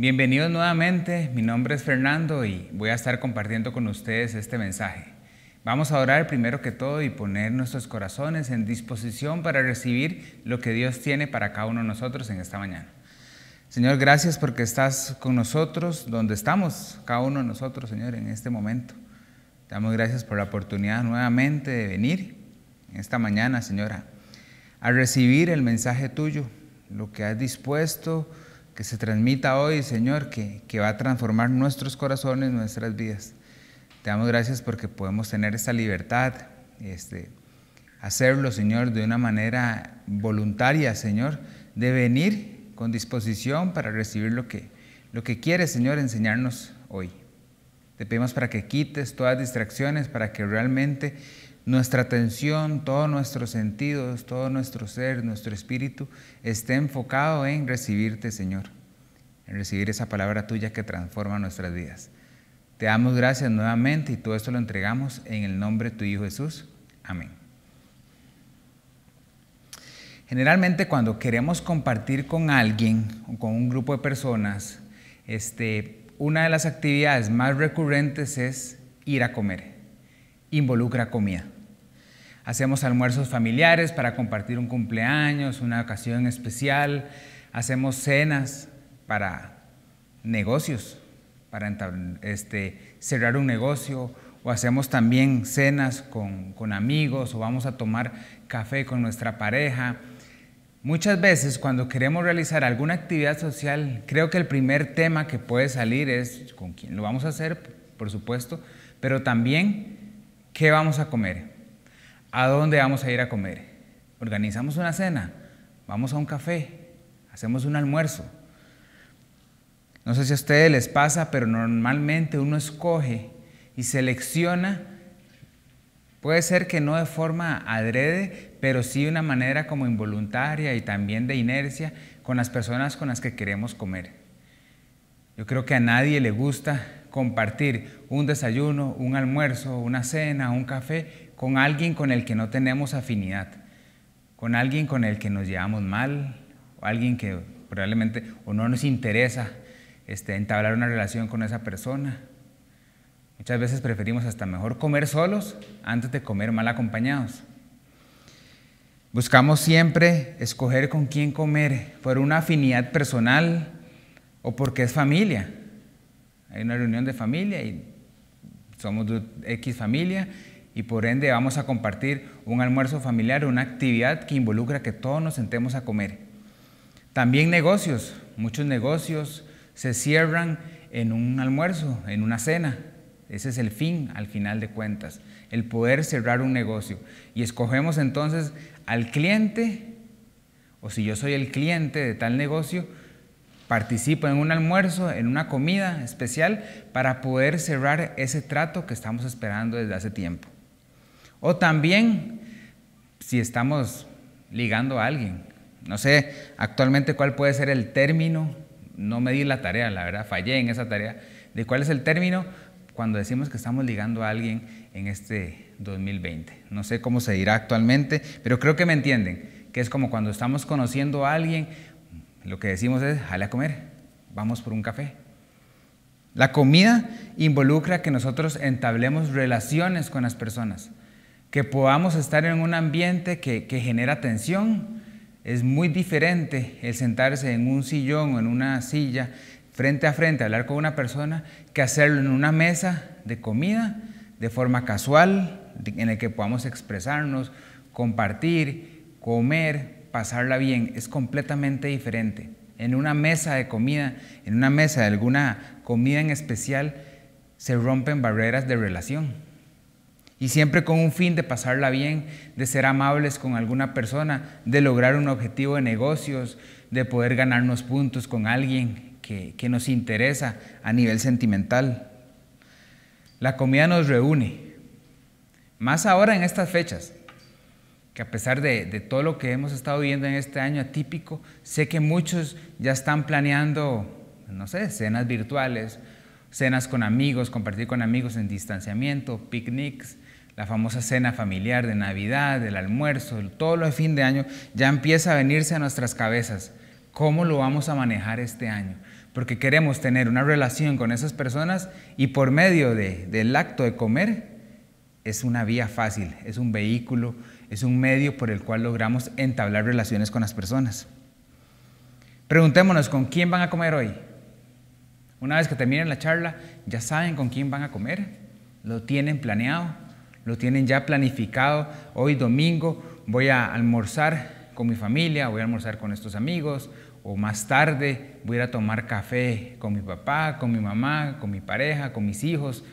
Bienvenidos nuevamente, mi nombre es Fernando y voy a estar compartiendo con ustedes este mensaje. Vamos a orar primero que todo y poner nuestros corazones en disposición para recibir lo que Dios tiene para cada uno de nosotros en esta mañana. Señor, gracias porque estás con nosotros, donde estamos cada uno de nosotros, Señor, en este momento. Te damos gracias por la oportunidad nuevamente de venir en esta mañana, Señora, a recibir el mensaje tuyo, lo que has dispuesto que se transmita hoy, Señor, que, que va a transformar nuestros corazones, nuestras vidas. Te damos gracias porque podemos tener esta libertad, este, hacerlo, Señor, de una manera voluntaria, Señor, de venir con disposición para recibir lo que, lo que quieres, Señor, enseñarnos hoy. Te pedimos para que quites todas distracciones, para que realmente nuestra atención, todos nuestros sentidos, todo nuestro ser, nuestro espíritu esté enfocado en recibirte, Señor, en recibir esa palabra tuya que transforma nuestras vidas. Te damos gracias nuevamente y todo esto lo entregamos en el nombre de tu Hijo Jesús. Amén. Generalmente cuando queremos compartir con alguien o con un grupo de personas, este, una de las actividades más recurrentes es ir a comer. Involucra comida. Hacemos almuerzos familiares para compartir un cumpleaños, una ocasión especial. Hacemos cenas para negocios para este, cerrar un negocio o hacemos también cenas con, con amigos o vamos a tomar café con nuestra pareja. Muchas veces cuando queremos realizar alguna actividad social, creo que el primer tema que puede salir es con quién lo vamos a hacer, por supuesto, pero también qué vamos a comer, a dónde vamos a ir a comer. Organizamos una cena, vamos a un café, hacemos un almuerzo. No sé si a ustedes les pasa, pero normalmente uno escoge y selecciona, puede ser que no de forma adrede, pero sí de una manera como involuntaria y también de inercia con las personas con las que queremos comer. Yo creo que a nadie le gusta compartir un desayuno, un almuerzo, una cena, un café con alguien con el que no tenemos afinidad, con alguien con el que nos llevamos mal, o alguien que probablemente o no nos interesa este, entablar una relación con esa persona. Muchas veces preferimos hasta mejor comer solos antes de comer mal acompañados. Buscamos siempre escoger con quién comer por una afinidad personal o porque es familia. Hay una reunión de familia y somos X familia y por ende vamos a compartir un almuerzo familiar, una actividad que involucra que todos nos sentemos a comer. También negocios, muchos negocios se cierran en un almuerzo, en una cena. Ese es el fin, al final de cuentas, el poder cerrar un negocio. Y escogemos entonces al cliente, o si yo soy el cliente de tal negocio, participo en un almuerzo, en una comida especial, para poder cerrar ese trato que estamos esperando desde hace tiempo. O también, si estamos ligando a alguien, no sé actualmente cuál puede ser el término no me di la tarea, la verdad, fallé en esa tarea, de cuál es el término cuando decimos que estamos ligando a alguien en este 2020. No sé cómo se dirá actualmente, pero creo que me entienden, que es como cuando estamos conociendo a alguien, lo que decimos es, jale a comer, vamos por un café. La comida involucra que nosotros entablemos relaciones con las personas, que podamos estar en un ambiente que, que genera tensión, es muy diferente el sentarse en un sillón o en una silla frente a frente a hablar con una persona que hacerlo en una mesa de comida de forma casual, en el que podamos expresarnos, compartir, comer, pasarla bien. Es completamente diferente. En una mesa de comida, en una mesa de alguna comida en especial, se rompen barreras de relación y siempre con un fin de pasarla bien, de ser amables con alguna persona, de lograr un objetivo de negocios, de poder ganarnos puntos con alguien que, nos interesa a nivel sentimental. La comida nos reúne, más ahora en estas fechas, a pesar de, de, todo lo que hemos estado viendo en este año atípico, sé que muchos ya están planeando, no sé, cenas virtuales, cenas con amigos, compartir con amigos en distanciamiento, picnics, la famosa cena familiar de Navidad, el almuerzo, todo lo de fin de año, ya empieza a venirse a nuestras cabezas. ¿Cómo lo vamos a manejar este año? porque queremos tener una relación con esas personas y por medio del acto de comer es una vía fácil, es un vehículo, es un medio por el cual logramos entablar relaciones con las personas. Preguntémonos, ¿con quién van a comer hoy? Una vez que terminen la charla, ¿ya saben con quién van a comer? ¿Lo tienen planeado? ¿Lo tienen ya planificado? Hoy domingo voy a almorzar con mi familia, voy a almorzar con estos amigos, o más tarde voy a a tomar café con mi papá, con mi mamá, con mi pareja, con mis hijos.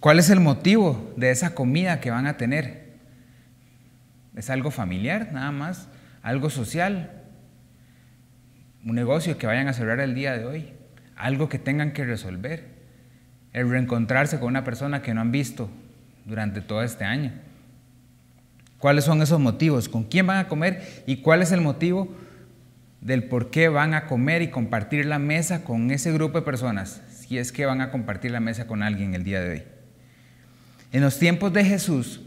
¿Cuál es el motivo de esa comida que van a tener? ¿Es algo familiar nada más? ¿Algo social? ¿Un negocio que vayan a cerrar el día de hoy? ¿Algo que tengan que resolver? ¿El reencontrarse con una persona que no han visto durante todo este año? ¿Cuáles son esos motivos? ¿Con quién van a comer? ¿Y cuál es el motivo del por qué van a comer y compartir la mesa con ese grupo de personas? Si es que van a compartir la mesa con alguien el día de hoy. En los tiempos de Jesús,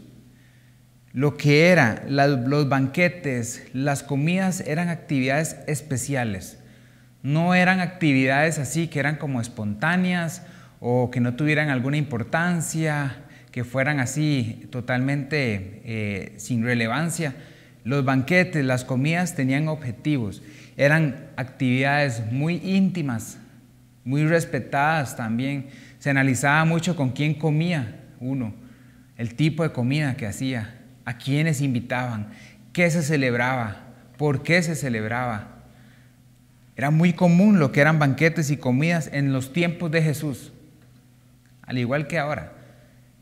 lo que eran los banquetes, las comidas eran actividades especiales. No eran actividades así que eran como espontáneas o que no tuvieran alguna importancia que fueran así totalmente eh, sin relevancia. Los banquetes, las comidas tenían objetivos, eran actividades muy íntimas, muy respetadas también. Se analizaba mucho con quién comía uno, el tipo de comida que hacía, a quiénes invitaban, qué se celebraba, por qué se celebraba. Era muy común lo que eran banquetes y comidas en los tiempos de Jesús, al igual que ahora.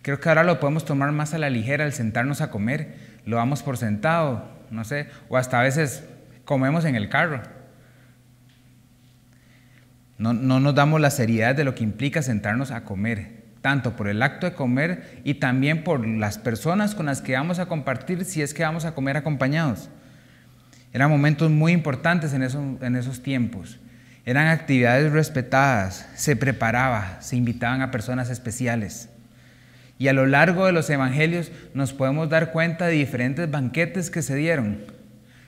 Creo que ahora lo podemos tomar más a la ligera al sentarnos a comer. Lo damos por sentado, no sé, o hasta a veces comemos en el carro. No, no nos damos la seriedad de lo que implica sentarnos a comer, tanto por el acto de comer y también por las personas con las que vamos a compartir si es que vamos a comer acompañados. Eran momentos muy importantes en esos, tiempos. Eran actividades respetadas, se preparaba, se invitaban a personas especiales. Y a lo largo de los evangelios nos podemos dar cuenta de diferentes banquetes que se dieron.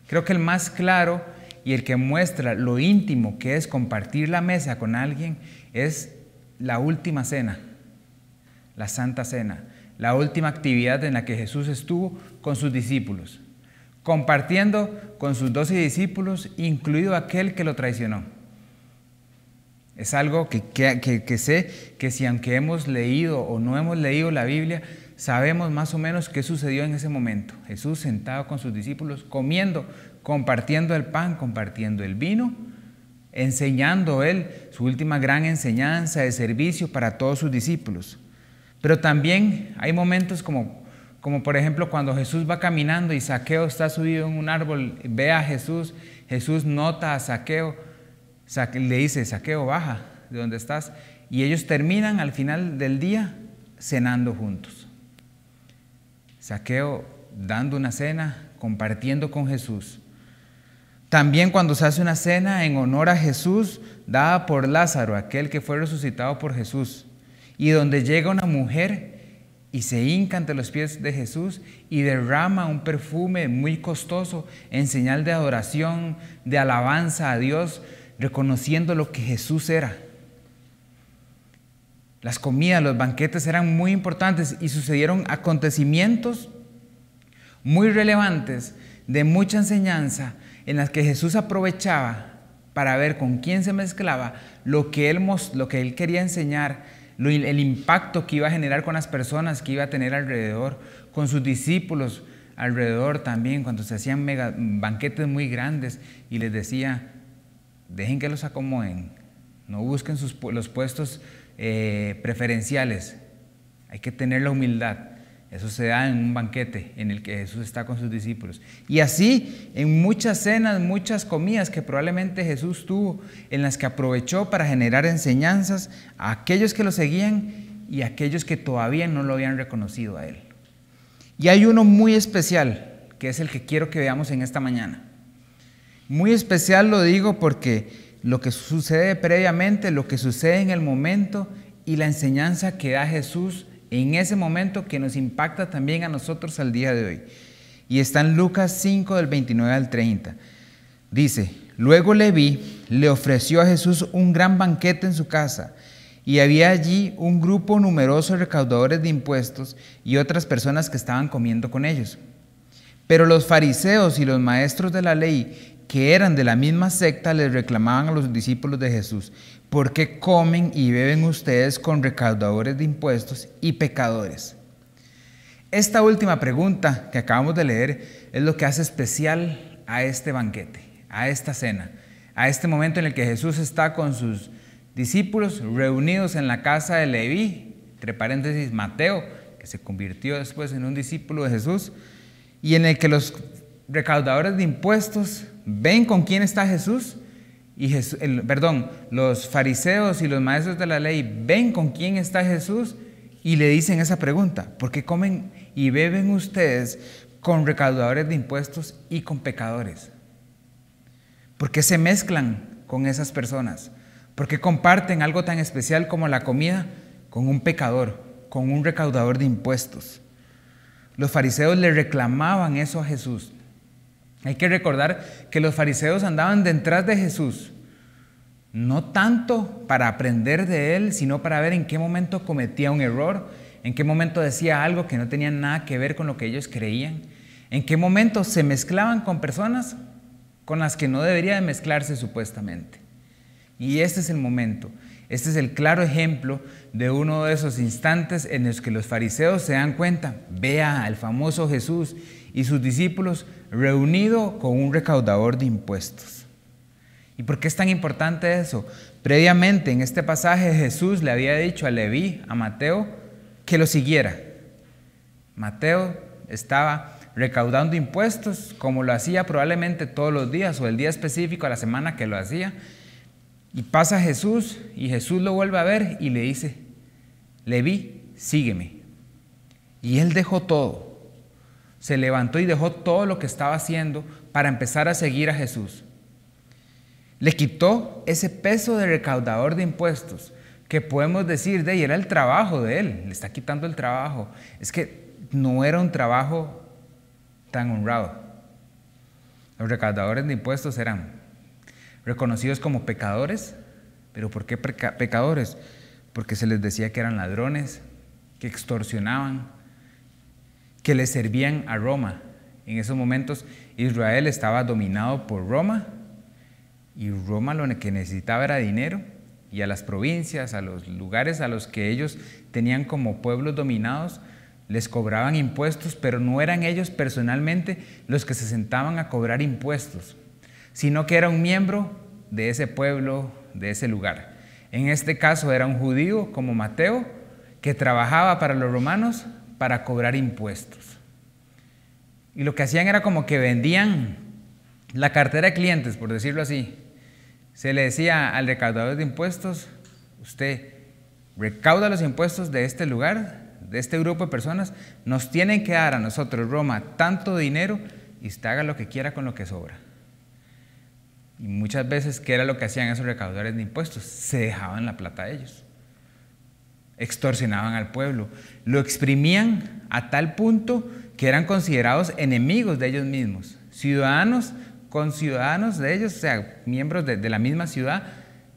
Creo que el más claro y el que muestra lo íntimo que es compartir la mesa con alguien es la última cena, la Santa Cena, la última actividad en la que Jesús estuvo con sus discípulos, compartiendo con sus doce discípulos, incluido aquel que lo traicionó. Es algo que, sé que si aunque hemos leído o no hemos leído la Biblia, sabemos más o menos qué sucedió en ese momento. Jesús sentado con sus discípulos, comiendo, compartiendo el pan, compartiendo el vino, enseñando él su última gran enseñanza de servicio para todos sus discípulos. Pero también hay momentos como, como por ejemplo cuando Jesús va caminando y Saqueo está subido en un árbol, ve a Jesús, Jesús nota a Saqueo, le dice, saqueo, baja de donde estás. Y ellos terminan al final del día cenando juntos. Saqueo dando una cena, compartiendo con Jesús. También cuando se hace una cena en honor a Jesús, dada por Lázaro, aquel que fue resucitado por Jesús, y donde llega una mujer y se hinca ante los pies de Jesús y derrama un perfume muy costoso en señal de adoración, de alabanza a Dios, reconociendo lo que Jesús era. Las comidas, los banquetes eran muy importantes y sucedieron acontecimientos muy relevantes de mucha enseñanza en las que Jesús aprovechaba para ver con quién se mezclaba lo que él, lo que él quería enseñar, el impacto que iba a generar con las personas que iba a tener alrededor, con sus discípulos alrededor también, cuando se hacían banquetes muy grandes y les decía, dejen que los acomoden, no busquen los puestos eh, preferenciales, hay que tener la humildad. Eso se da en un banquete en el que Jesús está con sus discípulos. Y así en muchas cenas, muchas comidas que probablemente Jesús tuvo, en las que aprovechó para generar enseñanzas a aquellos que lo seguían y a aquellos que todavía no lo habían reconocido a Él. Y hay uno muy especial, que es el que quiero que veamos en esta mañana. Muy especial lo digo porque lo que sucede previamente, lo que sucede en el momento y la enseñanza que da Jesús en ese momento que nos impacta también a nosotros al día de hoy. Y está en Lucas 5 del 29 al 30. Dice, Luego Leví le ofreció a Jesús un gran banquete en su casa, y había allí un grupo numeroso de recaudadores de impuestos y otras personas que estaban comiendo con ellos. Pero los fariseos y los maestros de la ley, que eran de la misma secta, les reclamaban a los discípulos de Jesús, ¿por qué comen y beben ustedes con recaudadores de impuestos y pecadores? Esta última pregunta que acabamos de leer es lo que hace especial a este banquete, a esta cena, a este momento en el que Jesús está con sus discípulos reunidos en la casa de Leví, entre paréntesis Mateo, que se convirtió después en un discípulo de Jesús, y en el que los recaudadores de impuestos ven con quién está Jesús y perdón, los fariseos y los maestros de la ley ven con quién está Jesús y le dicen esa pregunta, ¿por qué comen y beben ustedes con recaudadores de impuestos y con pecadores? ¿Por qué se mezclan con esas personas? ¿Por qué comparten algo tan especial como la comida con un pecador, con un recaudador de impuestos? Los fariseos le reclamaban eso a Jesús. Hay que recordar que los fariseos andaban detrás de Jesús, no tanto para aprender de él, sino para ver en qué momento cometía un error, en qué momento decía algo que no tenía nada que ver con lo que ellos creían, en qué momento se mezclaban con personas con las que no debería de mezclarse supuestamente. Y este es el momento, este es el claro ejemplo de uno de esos instantes en los que los fariseos se dan cuenta, vea al famoso Jesús y sus discípulos reunido con un recaudador de impuestos. ¿Y por qué es tan importante eso? Previamente en este pasaje Jesús le había dicho a Leví, a Mateo, que lo siguiera. Mateo estaba recaudando impuestos como lo hacía probablemente todos los días o el día específico a la semana que lo hacía. Y pasa Jesús y Jesús lo vuelve a ver y le dice, Leví, sígueme. Y él dejó todo se levantó y dejó todo lo que estaba haciendo para empezar a seguir a Jesús. Le quitó ese peso de recaudador de impuestos, que podemos decir de ahí era el trabajo de él, le está quitando el trabajo. Es que no era un trabajo tan honrado. Los recaudadores de impuestos eran reconocidos como pecadores, pero ¿por qué pecadores? Porque se les decía que eran ladrones, que extorsionaban, que le servían a Roma. En esos momentos Israel estaba dominado por Roma y Roma lo que necesitaba era dinero y a las provincias, a los lugares a los que ellos tenían como pueblos dominados, les cobraban impuestos, pero no eran ellos personalmente los que se sentaban a cobrar impuestos, sino que era un miembro de ese pueblo, de ese lugar. En este caso era un judío como Mateo, que trabajaba para los romanos para cobrar impuestos. Y lo que hacían era como que vendían la cartera de clientes, por decirlo así. Se le decía al recaudador de impuestos, usted recauda los impuestos de este lugar, de este grupo de personas, nos tienen que dar a nosotros, Roma, tanto dinero y usted haga lo que quiera con lo que sobra. Y muchas veces, ¿qué era lo que hacían esos recaudadores de impuestos? Se dejaban la plata a ellos extorsionaban al pueblo, lo exprimían a tal punto que eran considerados enemigos de ellos mismos, ciudadanos con ciudadanos de ellos, o sea, miembros de, la misma ciudad,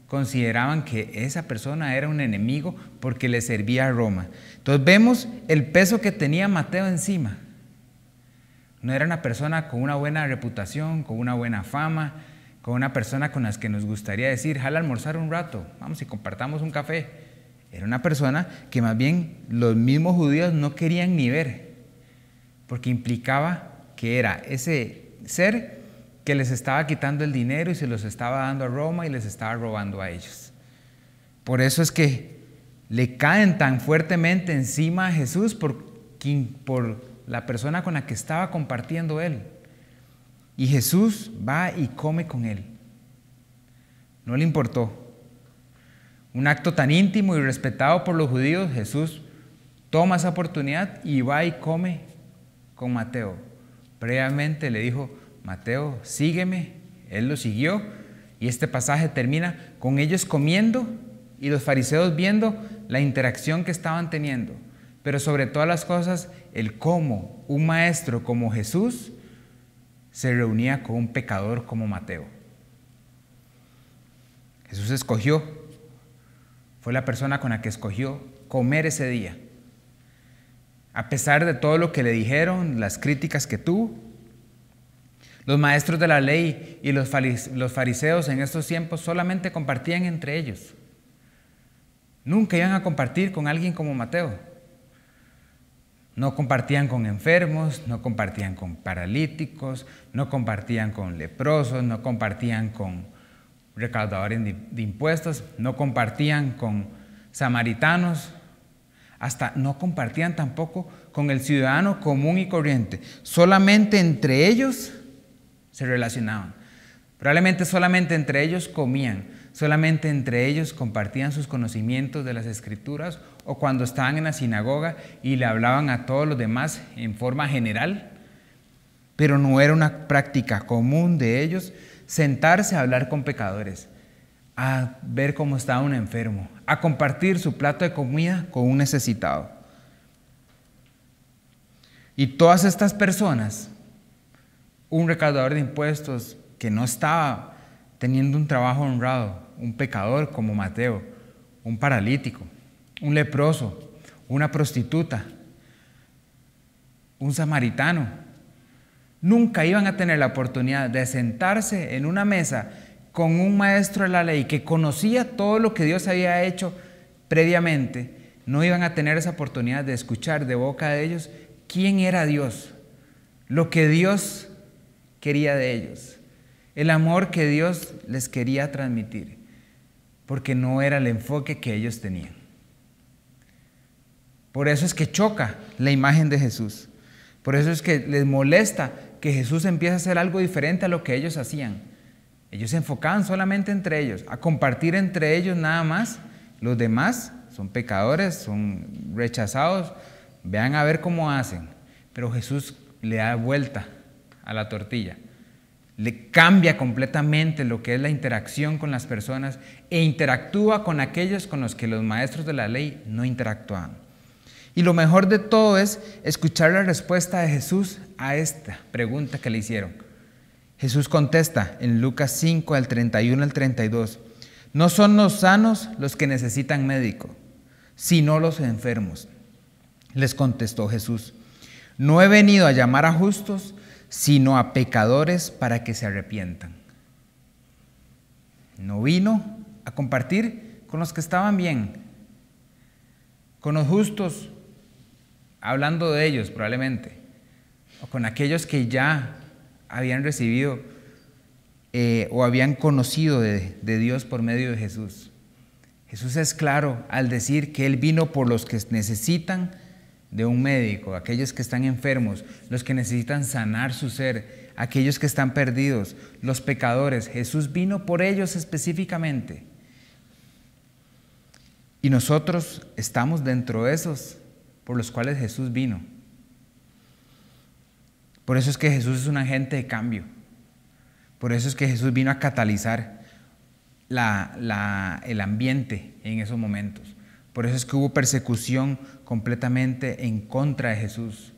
consideraban que esa persona era un enemigo porque le servía a Roma. Entonces vemos el peso que tenía Mateo encima. No era una persona con una buena reputación, con una buena fama, con una persona con la que nos gustaría decir, jala almorzar un rato, vamos y compartamos un café. Era una persona que más bien los mismos judíos no querían ni ver, porque implicaba que era ese ser que les estaba quitando el dinero y se los estaba dando a Roma y les estaba robando a ellos. Por eso es que le caen tan fuertemente encima a Jesús por, por la persona con la que estaba compartiendo él. Y Jesús va y come con él. No le importó un acto tan íntimo y respetado por los judíos, Jesús toma esa oportunidad y va y come con Mateo. Previamente le dijo, Mateo, sígueme. Él lo siguió y este pasaje termina con ellos comiendo y los fariseos viendo la interacción que estaban teniendo. Pero sobre todas las cosas, el cómo un maestro como Jesús se reunía con un pecador como Mateo. Jesús escogió, fue la persona con la que escogió comer ese día. A pesar de todo lo que le dijeron, las críticas que tuvo, los maestros de la ley y los fariseos en estos tiempos solamente compartían entre ellos. Nunca iban a compartir con alguien como Mateo. No compartían con enfermos, no compartían con paralíticos, no compartían con leprosos, no compartían con recaudadores de impuestos, no compartían con samaritanos, hasta no compartían tampoco con el ciudadano común y corriente. Solamente entre ellos se relacionaban. Probablemente solamente entre ellos comían, solamente entre ellos compartían sus conocimientos de las escrituras o cuando estaban en la sinagoga y le hablaban a todos los demás en forma general. Pero no era una práctica común de ellos sentarse a hablar con pecadores, a ver cómo estaba un enfermo, a compartir su plato de comida con un necesitado. Y todas estas personas, un recaudador de impuestos que no estaba teniendo un trabajo honrado, un pecador como Mateo, un paralítico, un leproso, una prostituta, un samaritano, nunca iban a tener la oportunidad de sentarse en una mesa con un maestro de la ley que conocía todo lo que Dios había hecho previamente, no iban a tener esa oportunidad de escuchar de boca de ellos quién era Dios, lo que Dios quería de ellos, el amor que Dios les quería transmitir, porque no era el enfoque que ellos tenían. Por eso es que choca la imagen de Jesús. Por eso es que les molesta que Jesús empiece a hacer algo diferente a lo que ellos hacían. Ellos se enfocaban solamente entre ellos, a compartir entre ellos nada más. Los demás son pecadores, son rechazados. Vean a ver cómo hacen. Pero Jesús le da vuelta a la tortilla. Le cambia completamente lo que es la interacción con las personas e interactúa con aquellos con los que los maestros de la ley no interactuaban. Y lo mejor de todo es escuchar la respuesta de Jesús a esta pregunta que le hicieron. Jesús contesta en Lucas 5, al 31 al 32, no son los sanos los que necesitan médico, sino los enfermos. Les contestó Jesús, no he venido a llamar a justos, sino a pecadores para que se arrepientan. No vino a compartir con los que estaban bien, con los justos, hablando de ellos probablemente, o con aquellos que ya habían recibido eh, o habían conocido de, de Dios por medio de Jesús. Jesús es claro al decir que Él vino por los que necesitan de un médico, aquellos que están enfermos, los que necesitan sanar su ser, aquellos que están perdidos, los pecadores. Jesús vino por ellos específicamente. Y nosotros estamos dentro de esos por los cuales Jesús vino. Por eso es que Jesús es un agente de cambio. Por eso es que Jesús vino a catalizar el ambiente en esos momentos. Por eso es que hubo persecución completamente en contra de Jesús.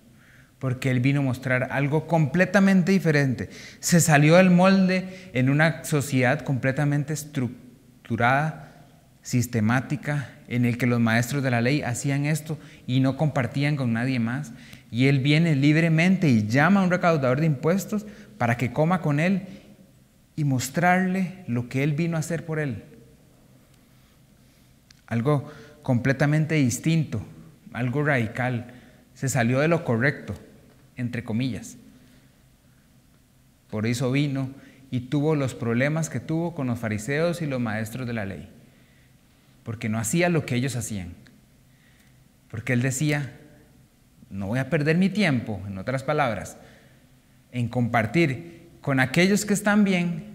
Porque Él vino a mostrar algo completamente diferente. Se salió del molde en una sociedad completamente estructurada, sistemática, en el que los maestros de la ley hacían esto y no compartían con nadie más. Y Él viene libremente y llama a un recaudador de impuestos para que coma con Él y mostrarle lo que Él vino a hacer por Él. Algo completamente distinto, algo radical. Se salió de lo correcto, entre comillas. Por eso vino y tuvo los problemas que tuvo con los fariseos y los maestros de la ley porque no hacía lo que ellos hacían. Porque él decía, no voy a perder mi tiempo, en otras palabras, en compartir con aquellos que están bien,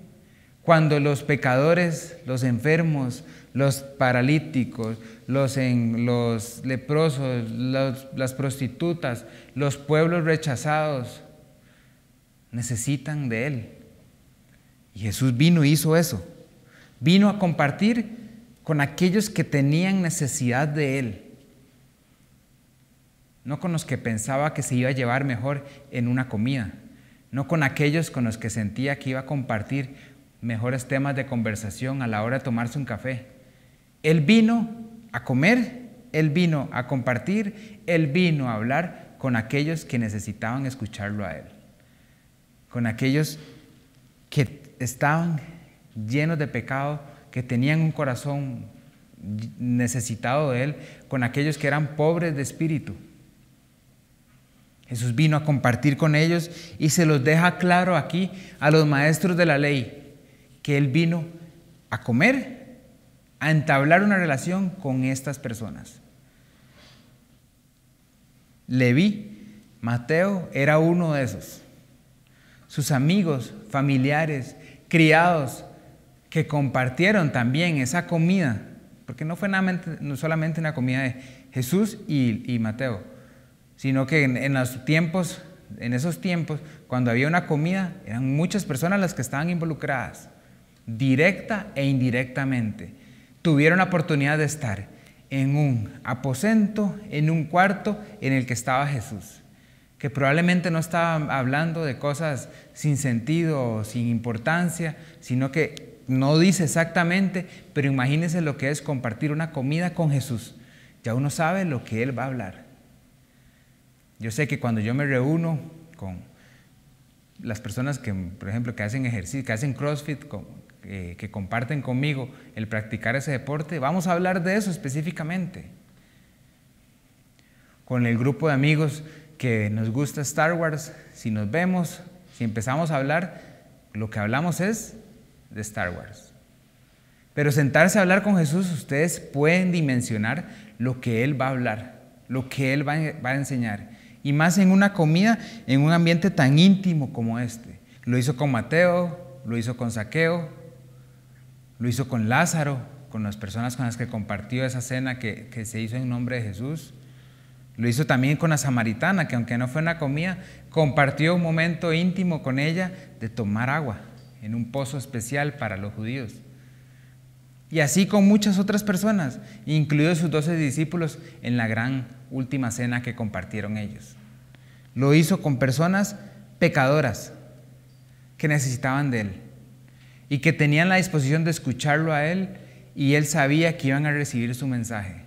cuando los pecadores, los enfermos, los paralíticos, los, los leprosos, las prostitutas, los pueblos rechazados, necesitan de Él. Y Jesús vino y hizo eso. Vino a compartir con aquellos que tenían necesidad de Él, no con los que pensaba que se iba a llevar mejor en una comida, no con aquellos con los que sentía que iba a compartir mejores temas de conversación a la hora de tomarse un café. Él vino a comer, él vino a compartir, él vino a hablar con aquellos que necesitaban escucharlo a él, con aquellos que estaban llenos de pecado, que tenían un corazón necesitado de él, con aquellos que eran pobres de espíritu. Jesús vino a compartir con ellos y se los deja claro aquí a los maestros de la ley que Él vino a comer, a entablar una relación con estas personas. Leví, Mateo, era uno de esos. Sus amigos, familiares, criados, que compartieron también esa comida, porque no fue solamente una comida de Jesús y Mateo, sino que en, los tiempos, en esos tiempos, cuando había una comida, eran muchas personas las que estaban involucradas, directa e indirectamente. Tuvieron la oportunidad de estar en un aposento, en un cuarto en el que estaba Jesús, que probablemente no estaba hablando de cosas sin sentido o sin importancia, sino que no dice exactamente, pero imagínense lo que es compartir una comida con Jesús. Ya uno sabe lo que Él va a hablar. Yo sé que cuando yo me reúno con las personas que, por ejemplo, que hacen ejercicio, que hacen CrossFit, eh, que comparten conmigo el practicar ese deporte, vamos a hablar de eso específicamente. Con el grupo de amigos que nos gusta Star Wars, si nos vemos, si empezamos a hablar, lo que hablamos es de Star Wars. Pero sentarse a hablar con Jesús, ustedes pueden dimensionar lo que Él va a hablar, lo que Él va a enseñar y más en una comida en un ambiente tan íntimo como este. Lo hizo con Mateo, lo hizo con Saqueo, lo hizo con Lázaro, con las personas con las que compartió esa cena que, se hizo en nombre de Jesús. Lo hizo también con la samaritana, que aunque no fue una comida, compartió un momento íntimo con ella de tomar agua en un pozo especial para los judíos. Y así con muchas otras personas, incluidos sus doce discípulos en la gran última cena que compartieron ellos. Lo hizo con personas pecadoras que necesitaban de Él y que tenían la disposición de escucharlo a Él y Él sabía que iban a recibir su mensaje.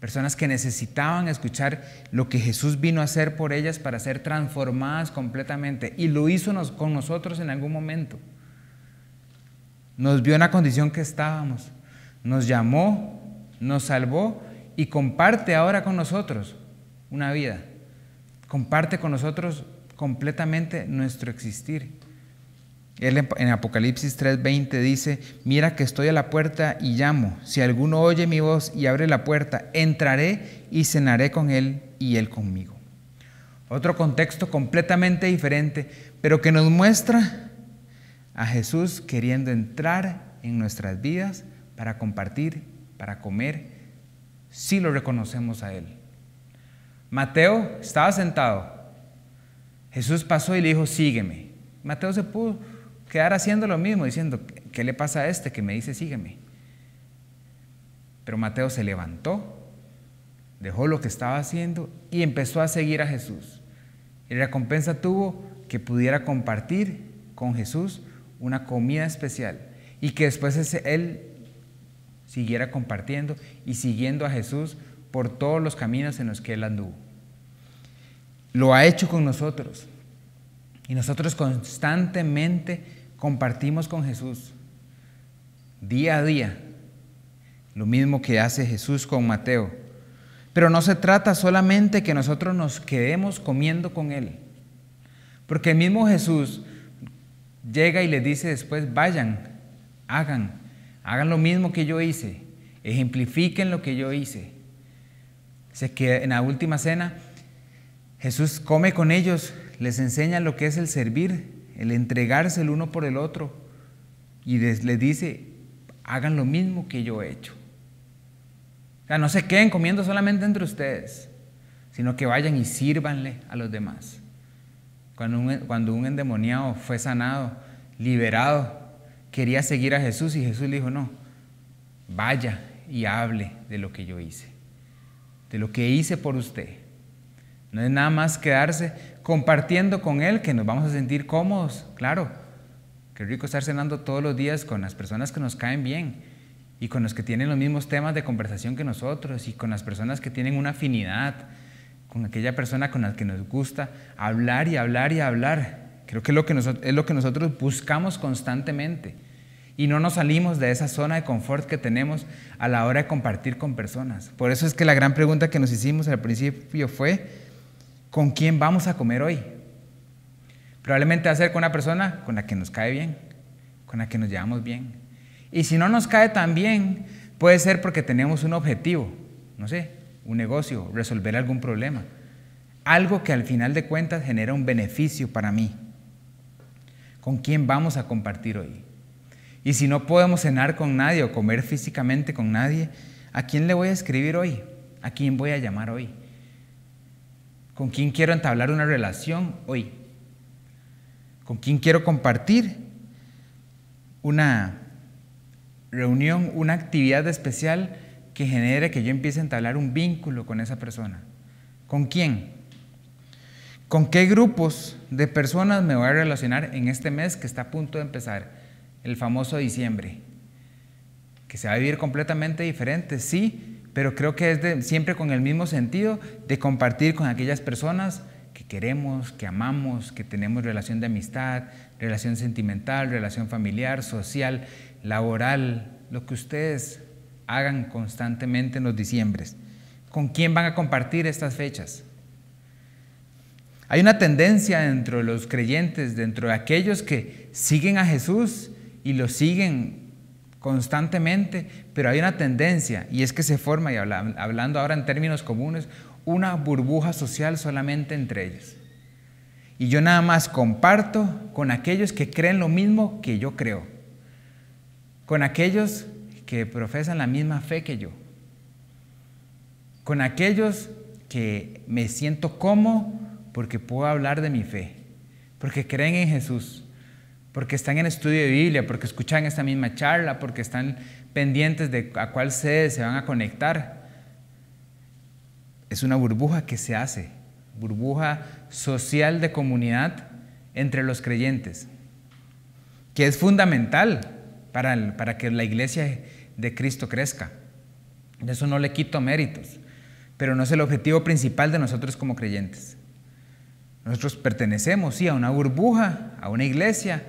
Personas que necesitaban escuchar lo que Jesús vino a hacer por ellas para ser transformadas completamente. Y lo hizo con nosotros en algún momento. Nos vio en la condición que estábamos. Nos llamó, nos salvó y comparte ahora con nosotros una vida. Comparte con nosotros completamente nuestro existir. Él en Apocalipsis 3:20 dice, mira que estoy a la puerta y llamo. Si alguno oye mi voz y abre la puerta, entraré y cenaré con él y él conmigo. Otro contexto completamente diferente, pero que nos muestra a Jesús queriendo entrar en nuestras vidas para compartir, para comer sí lo reconocemos a Él. Mateo estaba sentado. Jesús pasó y le dijo, sígueme. Mateo se pudo quedar haciendo lo mismo, diciendo, ¿qué le pasa a este que me dice, sígueme? Pero Mateo se levantó, dejó lo que estaba haciendo y empezó a seguir a Jesús. Y la recompensa tuvo que pudiera compartir con Jesús una comida especial y que después él siguiera compartiendo y siguiendo a Jesús por todos los caminos en los que Él anduvo. Lo ha hecho con nosotros. Y nosotros constantemente compartimos con Jesús, día a día, lo mismo que hace Jesús con Mateo. Pero no se trata solamente que nosotros nos quedemos comiendo con Él, porque el mismo Jesús llega y le dice después, vayan, hagan, Hagan lo mismo que yo hice. Ejemplifiquen lo que yo hice. Sé que en la última cena Jesús come con ellos, les enseña lo que es el servir, el entregarse el uno por el otro. Y les, dice, hagan lo mismo que yo he hecho. O sea, no se queden comiendo solamente entre ustedes, sino que vayan y sírvanle a los demás. Cuando un, cuando un endemoniado fue sanado, liberado, quería seguir a Jesús y Jesús le dijo, no, vaya y hable de lo que yo hice, de lo que hice por usted. No es nada más quedarse compartiendo con Él que nos vamos a sentir cómodos, claro. Qué rico estar cenando todos los días con las personas que nos caen bien y con los que tienen los mismos temas de conversación que nosotros y con las personas que tienen una afinidad, con aquella persona con la que nos gusta hablar y hablar y hablar. Creo que es lo que, es lo que nosotros buscamos constantemente y no nos salimos de esa zona de confort que tenemos a la hora de compartir con personas. Por eso es que la gran pregunta que nos hicimos al principio fue, ¿con quién vamos a comer hoy? Probablemente va a ser con una persona con la que nos cae bien, con la que nos llevamos bien. Y si no nos cae tan bien, puede ser porque tenemos un objetivo, no sé, un negocio, resolver algún problema. Algo que al final de cuentas genera un beneficio para mí. ¿Con quién vamos a compartir hoy? Y si no podemos cenar con nadie o comer físicamente con nadie, ¿a quién le voy a escribir hoy? ¿A quién voy a llamar hoy? ¿Con quién quiero entablar una relación hoy? ¿Con quién quiero compartir una reunión, una actividad especial que genere que yo empiece a entablar un vínculo con esa persona? ¿Con quién? ¿Con qué grupos de personas me voy a relacionar en este mes que está a punto de empezar? el famoso diciembre, que se va a vivir completamente diferente, sí, pero creo que es siempre con el mismo sentido de compartir con aquellas personas que queremos, que amamos, que tenemos relación de amistad, relación sentimental, relación familiar, social, laboral, lo que ustedes hagan constantemente en los diciembres. ¿Con quién van a compartir estas fechas? Hay una tendencia dentro de los creyentes, dentro de aquellos que siguen a Jesús, y lo siguen constantemente, pero hay una tendencia y es que se forma, y hablando ahora en términos comunes, una burbuja social solamente entre ellos. Y yo nada más comparto con aquellos que creen lo mismo que yo creo, con aquellos que profesan la misma fe que yo, con aquellos que me siento como porque puedo hablar de mi fe, porque creen en Jesús porque están en estudio de Biblia, porque escuchan esta misma charla, porque están pendientes de a cuál sede se van a conectar. Es una burbuja que se hace, burbuja social de comunidad entre los creyentes, que es fundamental para, que la iglesia de Cristo crezca. De eso no le quito méritos, pero no es el objetivo principal de nosotros como creyentes. Nosotros pertenecemos, sí, a una burbuja, a una iglesia,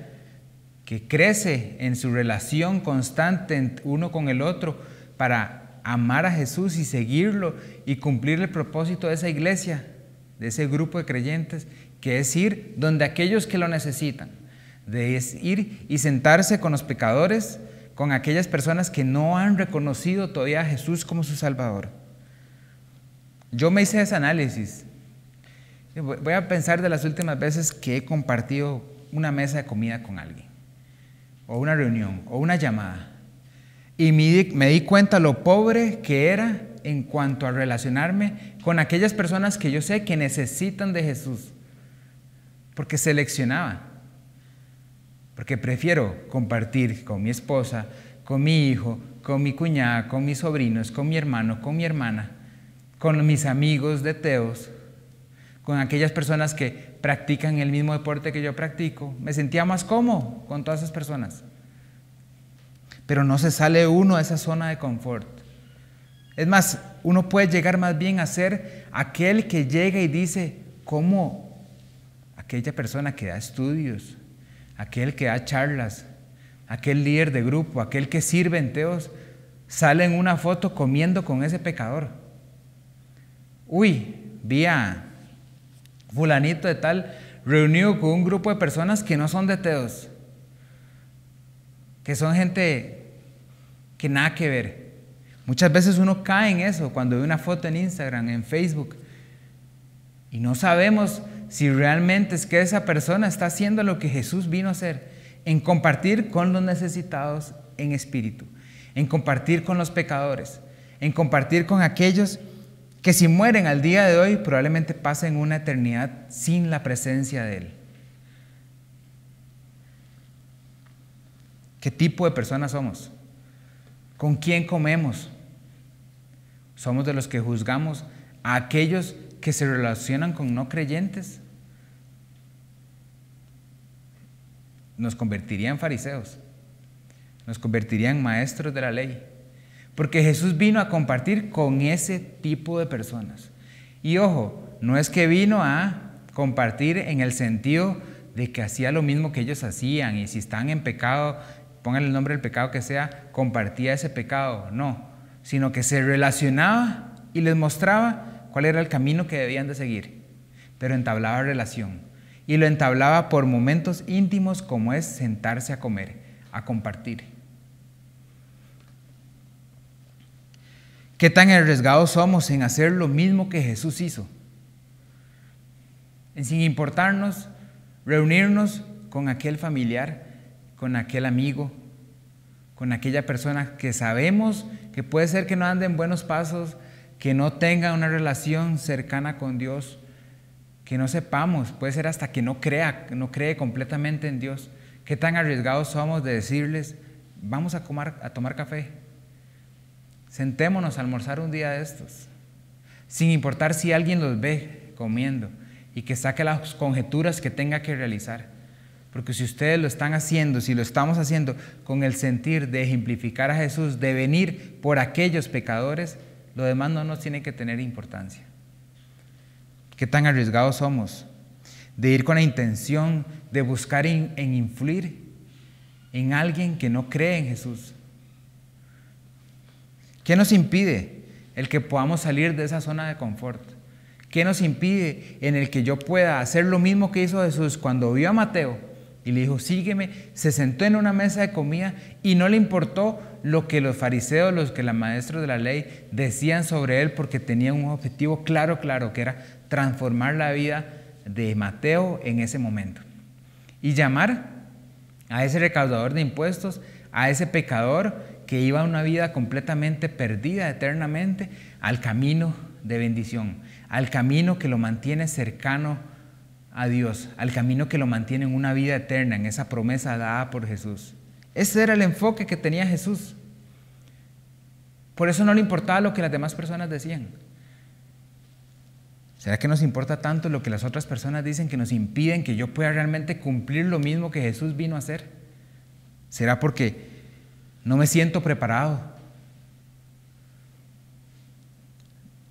que crece en su relación constante uno con el otro para amar a Jesús y seguirlo y cumplir el propósito de esa iglesia, de ese grupo de creyentes, que es ir donde aquellos que lo necesitan, de ir y sentarse con los pecadores, con aquellas personas que no han reconocido todavía a Jesús como su Salvador. Yo me hice ese análisis. Voy a pensar de las últimas veces que he compartido una mesa de comida con alguien o una reunión o una llamada y me di, cuenta lo pobre que era en cuanto a relacionarme con aquellas personas que yo sé que necesitan de Jesús. Porque seleccionaba. Porque prefiero compartir con mi esposa, con mi hijo, con mi cuñada, con mis sobrinos, con mi hermano, con mi hermana, con mis amigos de Teos, con aquellas personas que practican el mismo deporte que yo practico. Me sentía más cómodo con todas esas personas. Pero no se sale uno de esa zona de confort. Es más, uno puede llegar más bien a ser aquel que llega y dice, ¿cómo aquella persona que da estudios, aquel que da charlas, aquel líder de grupo, aquel que sirve en teos, sale en una foto comiendo con ese pecador? Uy, vi a fulanito de tal, reunido con un grupo de personas que no son de teos, que son gente que nada que ver. Muchas veces uno cae en eso cuando ve una foto en Instagram, en Facebook, y no sabemos si realmente es que esa persona está haciendo lo que Jesús vino a hacer, en compartir con los necesitados en espíritu, en compartir con los pecadores, en compartir con aquellos que si mueren al día de hoy probablemente pasen una eternidad sin la presencia de Él. ¿Qué tipo de personas somos? ¿Con quién comemos? ¿Somos de los que juzgamos a aquellos que se relacionan con no creyentes? nos convertiría en fariseos, nos convertiría en maestros de la ley, porque Jesús vino a compartir con ese tipo de personas. Y ojo, no es que vino a compartir en el sentido de que hacía lo mismo que ellos hacían y si están en pecado, pongan el nombre del pecado que sea, compartía ese pecado, no, sino que se relacionaba y les mostraba cuál era el camino que debían de seguir, pero entablaba relación y lo entablaba por momentos íntimos como es sentarse a comer, a compartir. ¿Qué tan arriesgados somos en hacer lo mismo que Jesús hizo? En sin importarnos, reunirnos con aquel familiar, con aquel amigo, con aquella persona que sabemos que puede ser que no ande en buenos pasos, que no tenga una relación cercana con Dios, que no sepamos, puede ser hasta que no crea, no cree completamente en Dios. ¿Qué tan arriesgados somos de decirles, vamos a, a tomar café? Sentémonos a almorzar un día de estos, sin importar si alguien los ve comiendo y que saque las conjeturas que tenga que realizar. Porque si ustedes lo están haciendo, si lo estamos haciendo con el sentir de ejemplificar a Jesús, de venir por aquellos pecadores, lo demás no nos tiene que tener importancia. ¿Qué tan arriesgados somos? De ir con la intención de buscar en, influir en alguien que no cree en Jesús. ¿Qué nos impide el que podamos salir de esa zona de confort? ¿Qué nos impide en el que yo pueda hacer lo mismo que hizo Jesús cuando vio a Mateo y le dijo, sígueme? Se sentó en una mesa de comida y no le importó lo que los fariseos, los que los maestros de la ley decían sobre él porque tenía un objetivo claro, claro, que era transformar la vida de Mateo en ese momento. Y llamar a ese recaudador de impuestos, a ese pecador que iba a una vida completamente perdida eternamente, al camino de bendición, al camino que lo mantiene cercano a Dios, al camino que lo mantiene en una vida eterna, en esa promesa dada por Jesús. Ese era el enfoque que tenía Jesús. Por eso no le importaba lo que las demás personas decían. ¿Será que nos importa tanto lo que las otras personas dicen que nos impiden que yo pueda realmente cumplir lo mismo que Jesús vino a hacer? ¿Será porque no me siento preparado?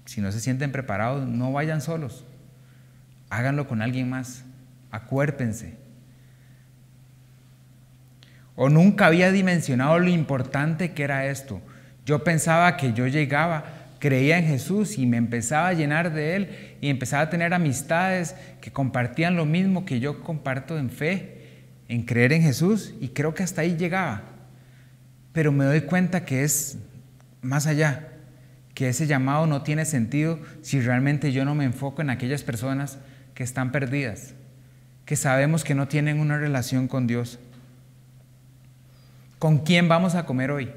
Si no se sienten preparados, no vayan solos. Háganlo con alguien más. Acuérpense. O nunca había dimensionado lo importante que era esto. Yo pensaba que yo llegaba creía en Jesús y me empezaba a llenar de Él y empezaba a tener amistades que compartían lo mismo que yo comparto en fe, en creer en Jesús y creo que hasta ahí llegaba. Pero me doy cuenta que es más allá, que ese llamado no tiene sentido si realmente yo no me enfoco en aquellas personas que están perdidas, que sabemos que no tienen una relación con Dios. ¿Con quién vamos a comer hoy?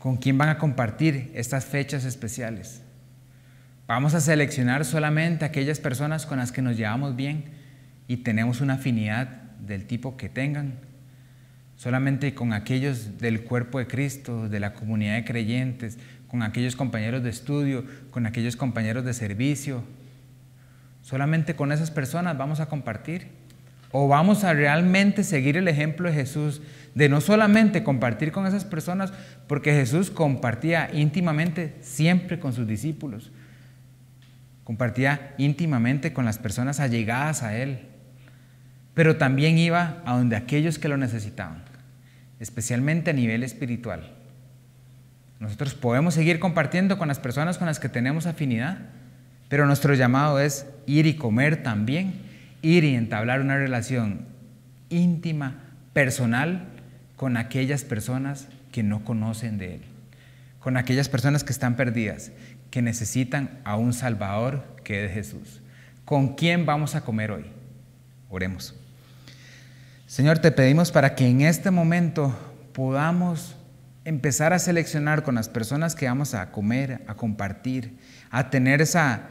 con quién van a compartir estas fechas especiales. Vamos a seleccionar solamente aquellas personas con las que nos llevamos bien y tenemos una afinidad del tipo que tengan. Solamente con aquellos del cuerpo de Cristo, de la comunidad de creyentes, con aquellos compañeros de estudio, con aquellos compañeros de servicio. Solamente con esas personas vamos a compartir. O vamos a realmente seguir el ejemplo de Jesús de no solamente compartir con esas personas, porque Jesús compartía íntimamente siempre con sus discípulos, compartía íntimamente con las personas allegadas a Él, pero también iba a donde aquellos que lo necesitaban, especialmente a nivel espiritual. Nosotros podemos seguir compartiendo con las personas con las que tenemos afinidad, pero nuestro llamado es ir y comer también, ir y entablar una relación íntima, personal, con aquellas personas que no conocen de Él, con aquellas personas que están perdidas, que necesitan a un Salvador que es Jesús. ¿Con quién vamos a comer hoy? Oremos. Señor, te pedimos para que en este momento podamos empezar a seleccionar con las personas que vamos a comer, a compartir, a tener esa,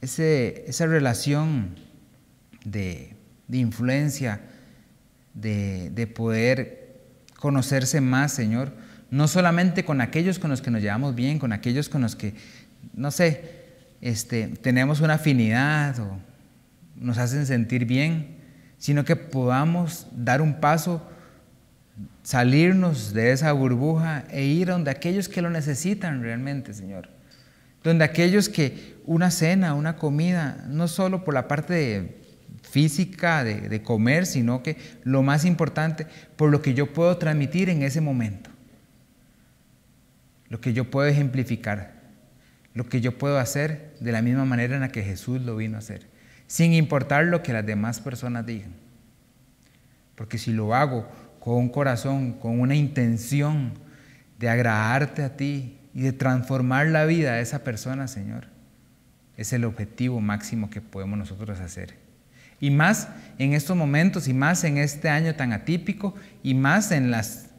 esa relación de, influencia, de, de poder conocerse más, Señor, no solamente con aquellos con los que nos llevamos bien, con aquellos con los que, no sé, este, tenemos una afinidad o nos hacen sentir bien, sino que podamos dar un paso, salirnos de esa burbuja e ir donde aquellos que lo necesitan realmente, Señor. Donde aquellos que una cena, una comida, no solo por la parte física de, comer, sino que lo más importante, por lo que yo puedo transmitir en ese momento, lo que yo puedo ejemplificar, lo que yo puedo hacer de la misma manera en la que Jesús lo vino a hacer, sin importar lo que las demás personas digan. Porque si lo hago con un corazón, con una intención de agradarte a ti y de transformar la vida de esa persona, Señor, es el objetivo máximo que podemos nosotros hacer. Y más en estos momentos y más en este año tan atípico y más en las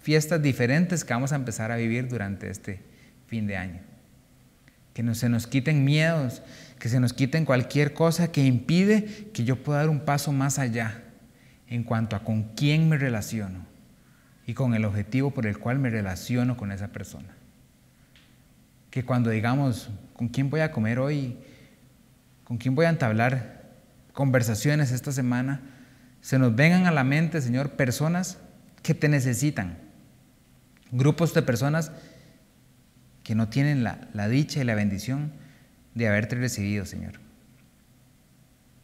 fiestas diferentes que vamos a empezar a vivir durante este fin de año. Que no se nos quiten miedos, que se nos quiten cualquier cosa que impide que yo pueda dar un paso más allá en cuanto a con quién me relaciono y con el objetivo por el cual me relaciono con esa persona. Que cuando digamos, ¿con quién voy a comer hoy? ¿Con quién voy a entablar conversaciones esta semana? Se nos vengan a la mente, Señor, personas que te necesitan, grupos de personas que no tienen la, la dicha y la bendición de haberte recibido, Señor.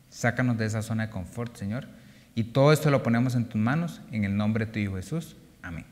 Sácanos de esa zona de confort, Señor y todo esto lo ponemos en tus manos, en el nombre de tu Hijo Jesús. Amén.